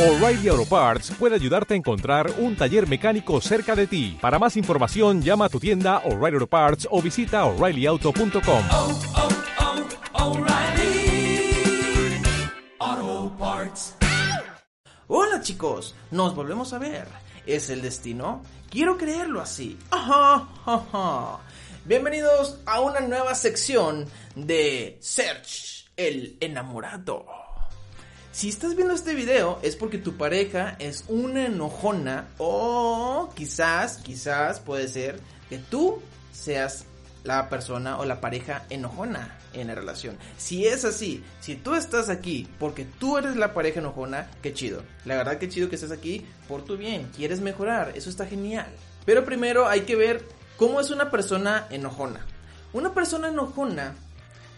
O'Reilly Auto Parts puede ayudarte a encontrar un taller mecánico cerca de ti. Para más información, llama a tu tienda O'Reilly Auto Parts o visita oreillyauto.com. oh, oh, O'Reilly Auto Parts. Hola chicos, nos volvemos a ver. ¿Es el destino? Quiero creerlo así. Ajá, ajá. Bienvenidos a una nueva sección de Search, el enamorado. Si estás viendo este video es porque tu pareja es una enojona o quizás, quizás puede ser que tú seas la persona o la pareja enojona en la relación. Si es así, si tú estás aquí porque tú eres la pareja enojona, qué chido. La verdad que chido que estés aquí por tu bien, quieres mejorar, eso está genial. Pero primero hay que ver cómo es una persona enojona. Una persona enojona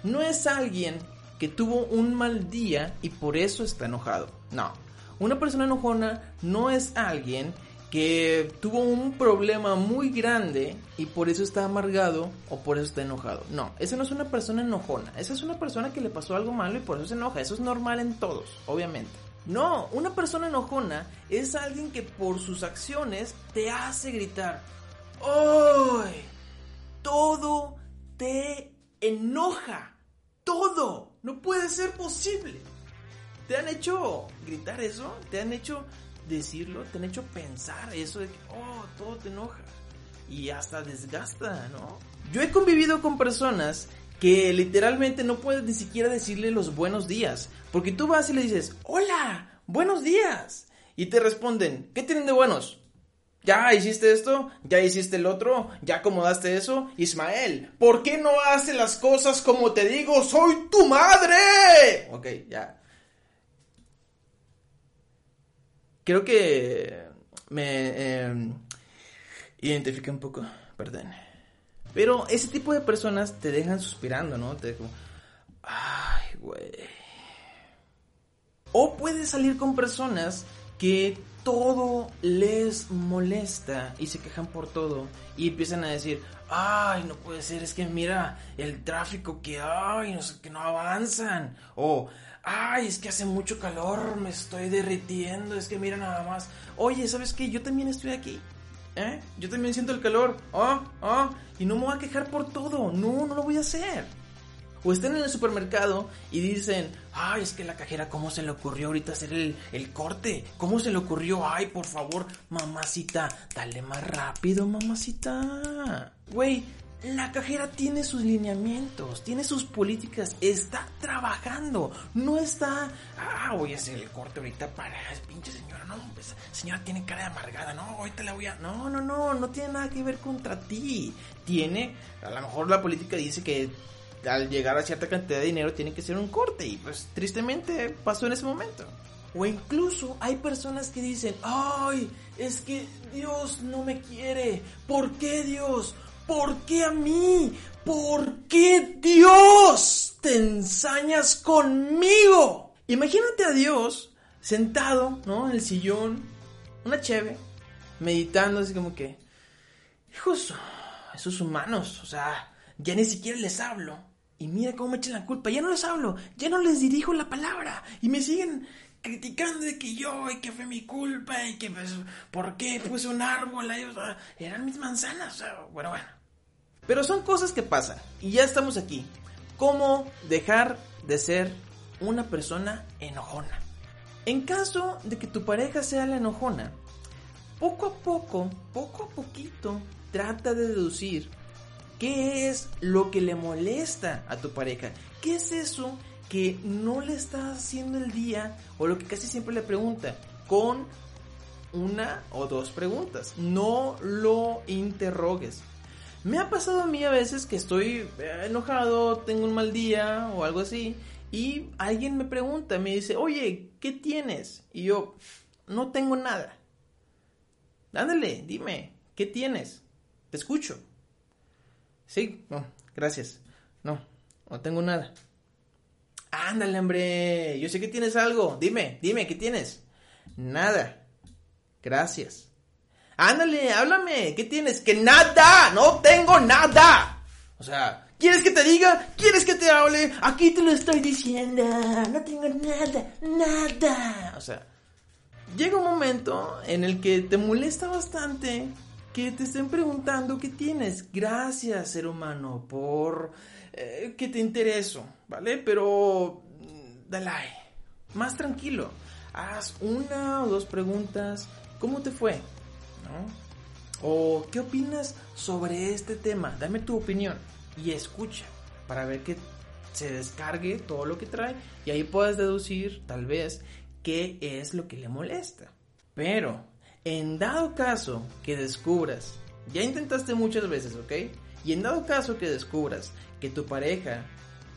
no es alguien que tuvo un mal día y por eso está enojado. No. Una persona enojona no es alguien que tuvo un problema muy grande y por eso está amargado o por eso está enojado. No, esa no es una persona enojona. Esa es una persona que le pasó algo malo y por eso se enoja. Eso es normal en todos, obviamente. No, una persona enojona es alguien que por sus acciones te hace gritar. ¡Ay! Todo te enoja. Todo. No puede ser posible. ¿Te han hecho gritar eso? ¿Te han hecho decirlo? ¿Te han hecho pensar eso de que, oh, todo te enoja? Y hasta desgasta, ¿no? Yo he convivido con personas que literalmente no puedes ni siquiera decirle los buenos días. Porque tú vas y le dices, hola, buenos días. Y te responden, ¿qué tienen de buenos? ¿Ya hiciste esto? ¿Ya hiciste el otro? ¿Ya acomodaste eso? Ismael, ¿por qué no haces las cosas como te digo? ¡Soy tu madre! Ok, ya. Creo que me eh, identifiqué un poco, perdón. Pero ese tipo de personas te dejan suspirando, ¿no? Te dejan... Ay, güey. O puedes salir con personas que todo les molesta y se quejan por todo y empiezan a decir, ay, no puede ser, es que mira el tráfico que hay, no sé, que no avanzan. O, ay, es que hace mucho calor, me estoy derritiendo, es que mira nada más. Oye, ¿sabes qué? Yo también estoy aquí. ¿Eh? Yo también siento el calor. Ah, ah, y no me voy a quejar por todo. No, no lo voy a hacer. O están en el supermercado y dicen, ay, es que la cajera, ¿cómo se le ocurrió ahorita hacer el, el, corte? ¿Cómo se le ocurrió? Ay, por favor, mamacita, dale más rápido, mamacita. Güey, la cajera tiene sus lineamientos, tiene sus políticas, está trabajando, no está, ah, voy a hacer el corte ahorita para, pinche señora, no, señora tiene cara de amargada, no, ahorita la voy a, no, no, no, no tiene nada que ver contra ti, tiene, a lo mejor la política dice que al llegar a cierta cantidad de dinero tiene que ser un corte y pues tristemente pasó en ese momento. O incluso hay personas que dicen, ay, es que Dios no me quiere. ¿Por qué Dios? ¿Por qué a mí? ¿Por qué Dios te ensañas conmigo? Imagínate a Dios sentado, ¿no? En el sillón, una cheve, meditando así como que, hijos, esos humanos, o sea, ya ni siquiera les hablo. Y mira cómo me echan la culpa. Ya no les hablo, ya no les dirijo la palabra. Y me siguen criticando de que yo, y que fue mi culpa, y que pues, ¿por qué puse un árbol ahí? Eran mis manzanas. O bueno, bueno. Pero son cosas que pasan. Y ya estamos aquí. ¿Cómo dejar de ser una persona enojona? En caso de que tu pareja sea la enojona, poco a poco, poco a poquito, trata de deducir ¿Qué es lo que le molesta a tu pareja? ¿Qué es eso que no le está haciendo el día o lo que casi siempre le pregunta? Con una o dos preguntas. No lo interrogues. Me ha pasado a mí a veces que estoy enojado, tengo un mal día o algo así y alguien me pregunta, me dice, oye, ¿qué tienes? Y yo, no tengo nada. Ándale, dime, ¿qué tienes? Te escucho. Sí, no, gracias. No, no tengo nada. Ándale, hombre. Yo sé que tienes algo. Dime, dime, ¿qué tienes? Nada. Gracias. Ándale, háblame. ¿Qué tienes? Que nada. No tengo nada. O sea, ¿quieres que te diga? ¿Quieres que te hable? Aquí te lo estoy diciendo. No tengo nada. Nada. O sea, llega un momento en el que te molesta bastante que te estén preguntando qué tienes. Gracias, ser humano, por eh, que te intereso, ¿vale? Pero, mm, dale, más tranquilo. Haz una o dos preguntas. ¿Cómo te fue? ¿No? ¿O qué opinas sobre este tema? Dame tu opinión y escucha para ver que se descargue todo lo que trae y ahí puedes deducir tal vez qué es lo que le molesta. Pero, en dado caso que descubras, ya intentaste muchas veces, ¿ok? Y en dado caso que descubras que tu pareja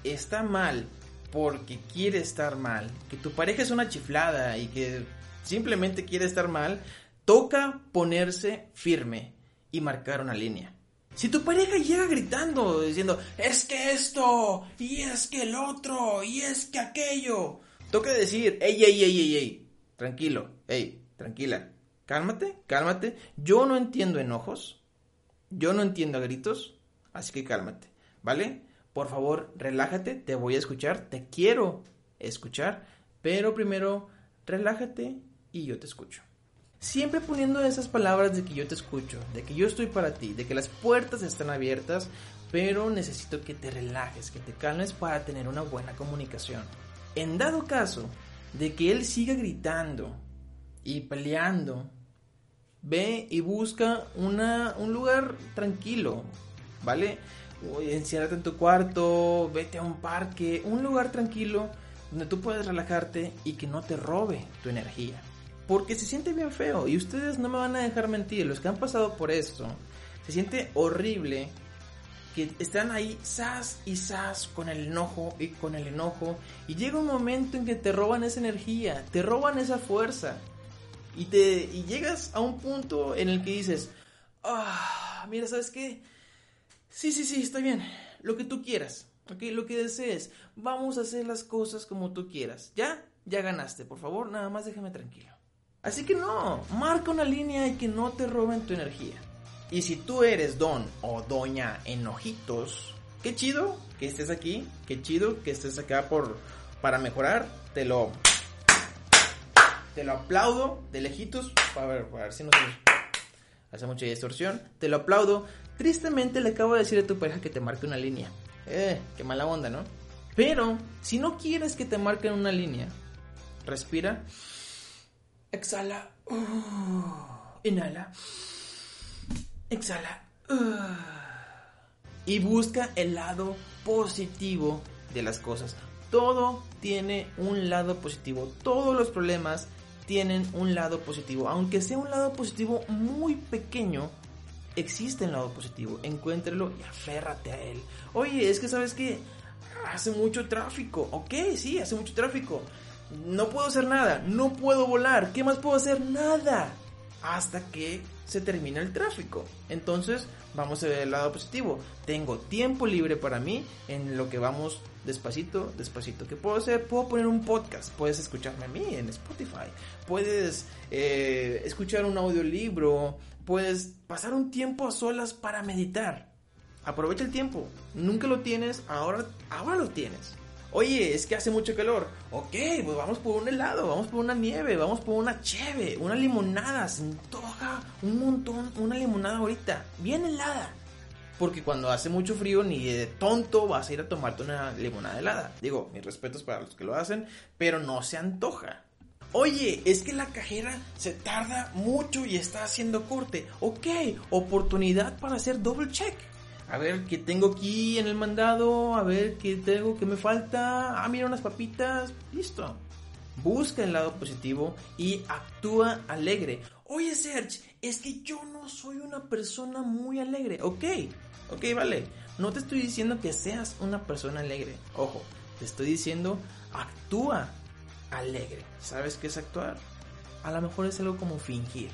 está mal porque quiere estar mal, que tu pareja es una chiflada y que simplemente quiere estar mal, toca ponerse firme y marcar una línea. Si tu pareja llega gritando, diciendo, es que esto, y es que el otro, y es que aquello, toca decir, ey, ey, ey, ey, ey, tranquilo, ey, tranquila, cálmate, cálmate, yo no entiendo enojos, yo no entiendo gritos, así que cálmate, ¿vale? Por favor, relájate, te voy a escuchar, te quiero escuchar, pero primero, relájate y yo te escucho. Siempre poniendo esas palabras de que yo te escucho, de que yo estoy para ti, de que las puertas están abiertas, pero necesito que te relajes, que te calmes para tener una buena comunicación. En dado caso de que él siga gritando y peleando, ve y busca una, un lugar tranquilo, ¿vale? Enciérrate en tu cuarto, vete a un parque, un lugar tranquilo donde tú puedas relajarte y que no te robe tu energía. Porque se siente bien feo. Y ustedes no me van a dejar mentir. Los que han pasado por esto. Se siente horrible. Que están ahí sas y sas con el enojo y con el enojo. Y llega un momento en que te roban esa energía. Te roban esa fuerza. Y, te, y llegas a un punto en el que dices. Ah, mira, ¿sabes qué? Sí, sí, sí, está bien. Lo que tú quieras. ¿Ok? Lo que desees. Vamos a hacer las cosas como tú quieras. ¿Ya? Ya ganaste. Por favor, nada más déjame tranquilo. Así que no, marca una línea y que no te roben tu energía. Y si tú eres don o doña enojitos, qué chido que estés aquí, qué chido que estés acá por para mejorar, te lo te lo aplaudo de lejitos, a ver, a ver si no se hace mucha distorsión, te lo aplaudo. Tristemente le acabo de decir a tu pareja que te marque una línea. Eh, qué mala onda, ¿no? Pero si no quieres que te marquen una línea, respira Exhala. Uh, inhala. Exhala. Uh. y busca el lado positivo de las cosas. Todo tiene un lado positivo. Todos los problemas tienen un lado positivo. Aunque sea un lado positivo muy pequeño, existe un lado positivo. Encuéntrelo y aférrate a él. Oye, es que sabes que hace mucho tráfico. Ok, sí, hace mucho tráfico. No puedo hacer nada, no puedo volar, ¿qué más puedo hacer? Nada. Hasta que se termina el tráfico. Entonces, vamos a ver el lado positivo. Tengo tiempo libre para mí en lo que vamos despacito, despacito. ¿Qué puedo hacer? Puedo poner un podcast. Puedes escucharme a mí en Spotify. Puedes eh, escuchar un audiolibro. Puedes pasar un tiempo a solas para meditar. Aprovecha el tiempo. Nunca lo tienes, ahora, ahora lo tienes. Oye, es que hace mucho calor. Ok, pues vamos por un helado, vamos por una nieve, vamos por una cheve, una limonada. Se antoja un montón, una limonada ahorita, bien helada. Porque cuando hace mucho frío, ni de tonto vas a ir a tomarte una limonada helada. Digo, mis respetos para los que lo hacen, pero no se antoja. Oye, es que la cajera se tarda mucho y está haciendo corte. Ok, oportunidad para hacer double check a ver qué tengo aquí en el mandado, a ver qué tengo, qué me falta, ah, mira unas papitas, listo. Busca el lado positivo y actúa alegre. Oye, Serge, es que yo no soy una persona muy alegre. Ok, ok, vale. No te estoy diciendo que seas una persona alegre. Ojo, te estoy diciendo actúa alegre. ¿Sabes qué es actuar? A lo mejor es algo como fingir.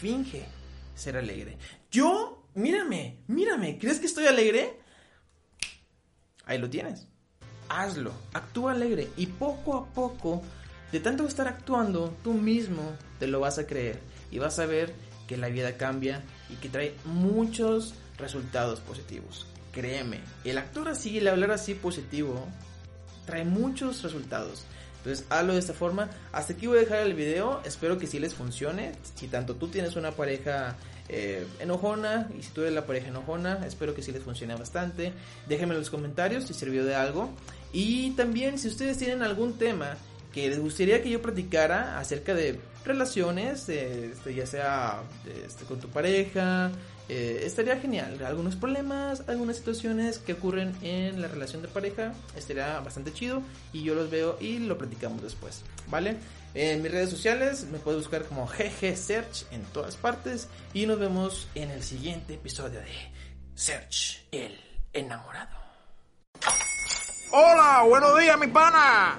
Finge ser alegre. Yo mírame, mírame, ¿crees que estoy alegre? Ahí lo tienes. Hazlo, actúa alegre y poco a poco, de tanto estar actuando, tú mismo te lo vas a creer y vas a ver que la vida cambia y que trae muchos resultados positivos. Créeme, el actuar así, el hablar así positivo, trae muchos resultados. Entonces, hazlo de esta forma. Hasta aquí voy a dejar el video. Espero que sí les funcione. Si tanto tú tienes una pareja eh, enojona y si tú la pareja enojona, espero que sí les funcione bastante. Déjenme en los comentarios si sirvió de algo. Y también si ustedes tienen algún tema que les gustaría que yo platicara acerca de relaciones, eh, este, ya sea este, con tu pareja, eh, estaría genial. Algunos problemas, algunas situaciones que ocurren en la relación de pareja, estaría bastante chido y yo los veo y lo platicamos después, ¿vale? En mis redes sociales me puedes buscar como GG Search en todas partes y nos vemos en el siguiente episodio de Search el enamorado. Hola, buenos días, mi pana.